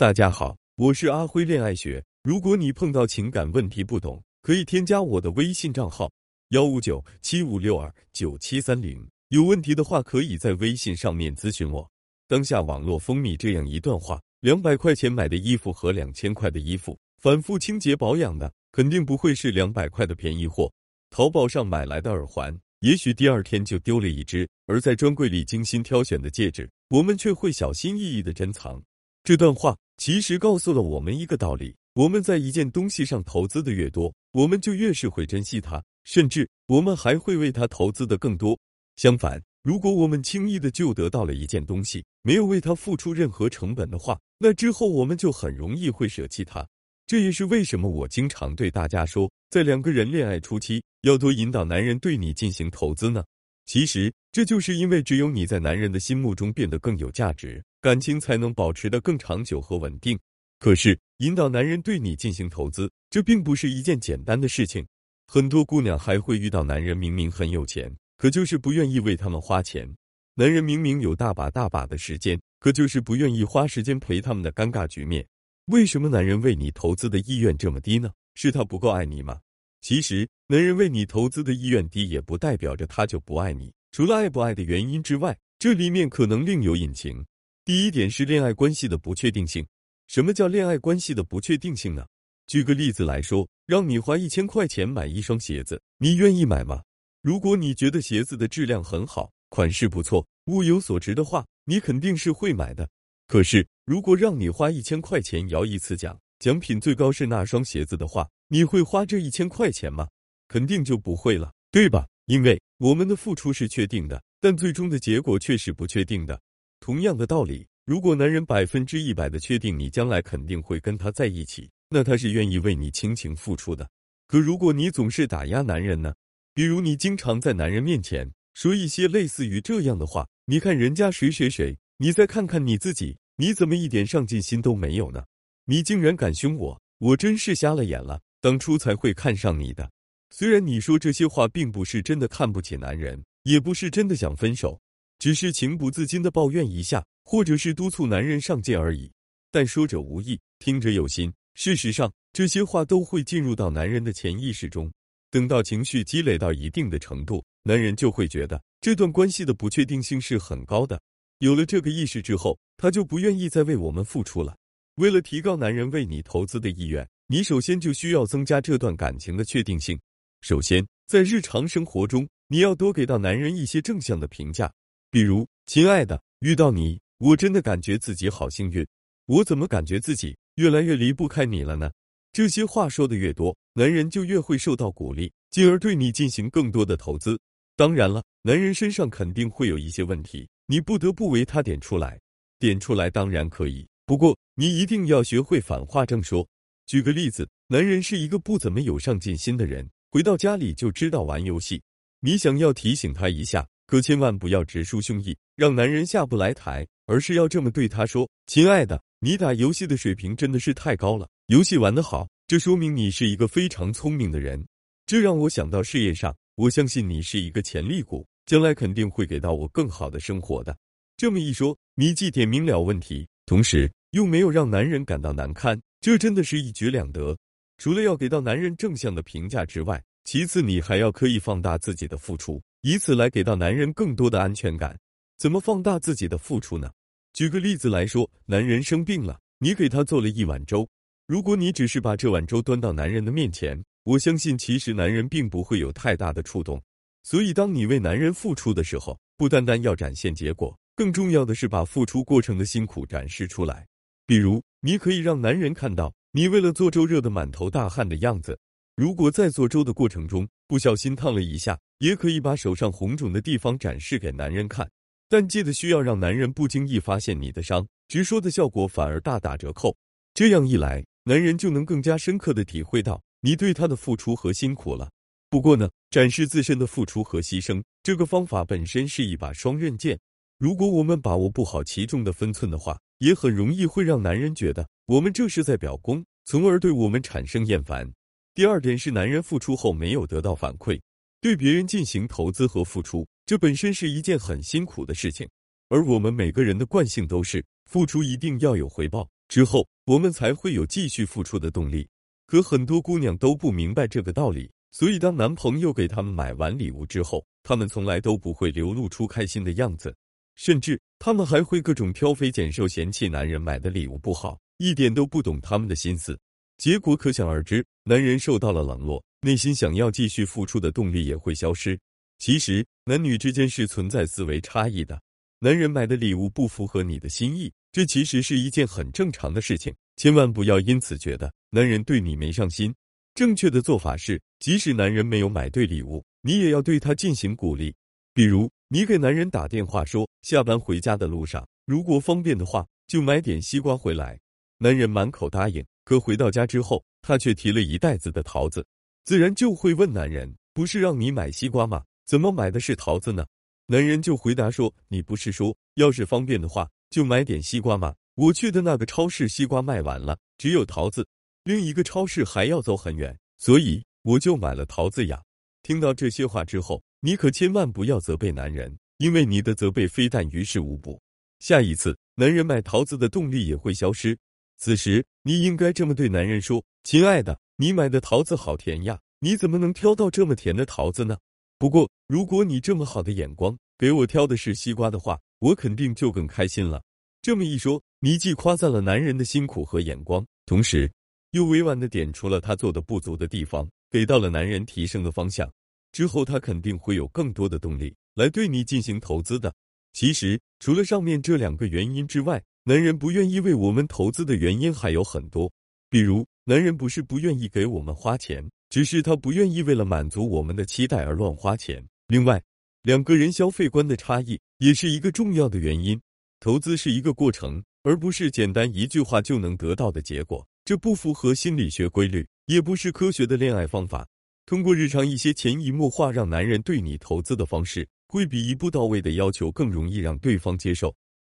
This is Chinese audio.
大家好，我是阿辉恋爱学。如果你碰到情感问题不懂，可以添加我的微信账号幺五九七五六二九七三零。有问题的话，可以在微信上面咨询我。当下网络风靡这样一段话：两百块钱买的衣服和两千块的衣服，反复清洁保养的，肯定不会是两百块的便宜货。淘宝上买来的耳环，也许第二天就丢了一只；而在专柜里精心挑选的戒指，我们却会小心翼翼的珍藏。这段话。其实告诉了我们一个道理：我们在一件东西上投资的越多，我们就越是会珍惜它，甚至我们还会为它投资的更多。相反，如果我们轻易的就得到了一件东西，没有为它付出任何成本的话，那之后我们就很容易会舍弃它。这也是为什么我经常对大家说，在两个人恋爱初期，要多引导男人对你进行投资呢。其实，这就是因为只有你在男人的心目中变得更有价值。感情才能保持的更长久和稳定。可是，引导男人对你进行投资，这并不是一件简单的事情。很多姑娘还会遇到男人明明很有钱，可就是不愿意为他们花钱；男人明明有大把大把的时间，可就是不愿意花时间陪他们的尴尬局面。为什么男人为你投资的意愿这么低呢？是他不够爱你吗？其实，男人为你投资的意愿低，也不代表着他就不爱你。除了爱不爱的原因之外，这里面可能另有隐情。第一点是恋爱关系的不确定性。什么叫恋爱关系的不确定性呢？举个例子来说，让你花一千块钱买一双鞋子，你愿意买吗？如果你觉得鞋子的质量很好，款式不错，物有所值的话，你肯定是会买的。可是，如果让你花一千块钱摇一次奖，奖品最高是那双鞋子的话，你会花这一千块钱吗？肯定就不会了，对吧？因为我们的付出是确定的，但最终的结果却是不确定的。同样的道理，如果男人百分之一百的确定你将来肯定会跟他在一起，那他是愿意为你倾情付出的。可如果你总是打压男人呢？比如你经常在男人面前说一些类似于这样的话：“你看人家谁谁谁，你再看看你自己，你怎么一点上进心都没有呢？你竟然敢凶我，我真是瞎了眼了！当初才会看上你的。”虽然你说这些话并不是真的看不起男人，也不是真的想分手。只是情不自禁的抱怨一下，或者是督促男人上进而已。但说者无意，听者有心。事实上，这些话都会进入到男人的潜意识中。等到情绪积累到一定的程度，男人就会觉得这段关系的不确定性是很高的。有了这个意识之后，他就不愿意再为我们付出了。为了提高男人为你投资的意愿，你首先就需要增加这段感情的确定性。首先，在日常生活中，你要多给到男人一些正向的评价。比如，亲爱的，遇到你，我真的感觉自己好幸运。我怎么感觉自己越来越离不开你了呢？这些话说的越多，男人就越会受到鼓励，进而对你进行更多的投资。当然了，男人身上肯定会有一些问题，你不得不为他点出来。点出来当然可以，不过你一定要学会反话正说。举个例子，男人是一个不怎么有上进心的人，回到家里就知道玩游戏，你想要提醒他一下。可千万不要直抒胸臆，让男人下不来台，而是要这么对他说：“亲爱的，你打游戏的水平真的是太高了，游戏玩得好，这说明你是一个非常聪明的人。这让我想到事业上，我相信你是一个潜力股，将来肯定会给到我更好的生活的。”这么一说，你既点明了问题，同时又没有让男人感到难堪，这真的是一举两得。除了要给到男人正向的评价之外，其次你还要刻意放大自己的付出。以此来给到男人更多的安全感。怎么放大自己的付出呢？举个例子来说，男人生病了，你给他做了一碗粥。如果你只是把这碗粥端到男人的面前，我相信其实男人并不会有太大的触动。所以，当你为男人付出的时候，不单单要展现结果，更重要的是把付出过程的辛苦展示出来。比如，你可以让男人看到你为了做粥热得满头大汗的样子。如果在做粥的过程中不小心烫了一下，也可以把手上红肿的地方展示给男人看，但记得需要让男人不经意发现你的伤，直说的效果反而大打折扣。这样一来，男人就能更加深刻的体会到你对他的付出和辛苦了。不过呢，展示自身的付出和牺牲这个方法本身是一把双刃剑，如果我们把握不好其中的分寸的话，也很容易会让男人觉得我们这是在表功，从而对我们产生厌烦。第二点是，男人付出后没有得到反馈，对别人进行投资和付出，这本身是一件很辛苦的事情。而我们每个人的惯性都是付出一定要有回报，之后，我们才会有继续付出的动力。可很多姑娘都不明白这个道理，所以当男朋友给他们买完礼物之后，他们从来都不会流露出开心的样子，甚至他们还会各种挑肥拣瘦，嫌弃男人买的礼物不好，一点都不懂他们的心思。结果可想而知，男人受到了冷落，内心想要继续付出的动力也会消失。其实，男女之间是存在思维差异的。男人买的礼物不符合你的心意，这其实是一件很正常的事情，千万不要因此觉得男人对你没上心。正确的做法是，即使男人没有买对礼物，你也要对他进行鼓励。比如，你给男人打电话说，下班回家的路上，如果方便的话，就买点西瓜回来。男人满口答应，可回到家之后，他却提了一袋子的桃子，自然就会问男人：“不是让你买西瓜吗？怎么买的是桃子呢？”男人就回答说：“你不是说要是方便的话就买点西瓜吗？我去的那个超市西瓜卖完了，只有桃子，另一个超市还要走很远，所以我就买了桃子呀。”听到这些话之后，你可千万不要责备男人，因为你的责备非但于事无补，下一次男人买桃子的动力也会消失。此时你应该这么对男人说：“亲爱的，你买的桃子好甜呀，你怎么能挑到这么甜的桃子呢？”不过，如果你这么好的眼光给我挑的是西瓜的话，我肯定就更开心了。这么一说，你既夸赞了男人的辛苦和眼光，同时又委婉的点出了他做的不足的地方，给到了男人提升的方向。之后，他肯定会有更多的动力来对你进行投资的。其实，除了上面这两个原因之外，男人不愿意为我们投资的原因还有很多，比如，男人不是不愿意给我们花钱。只是他不愿意为了满足我们的期待而乱花钱。另外，两个人消费观的差异也是一个重要的原因。投资是一个过程，而不是简单一句话就能得到的结果。这不符合心理学规律，也不是科学的恋爱方法。通过日常一些潜移默化让男人对你投资的方式，会比一步到位的要求更容易让对方接受。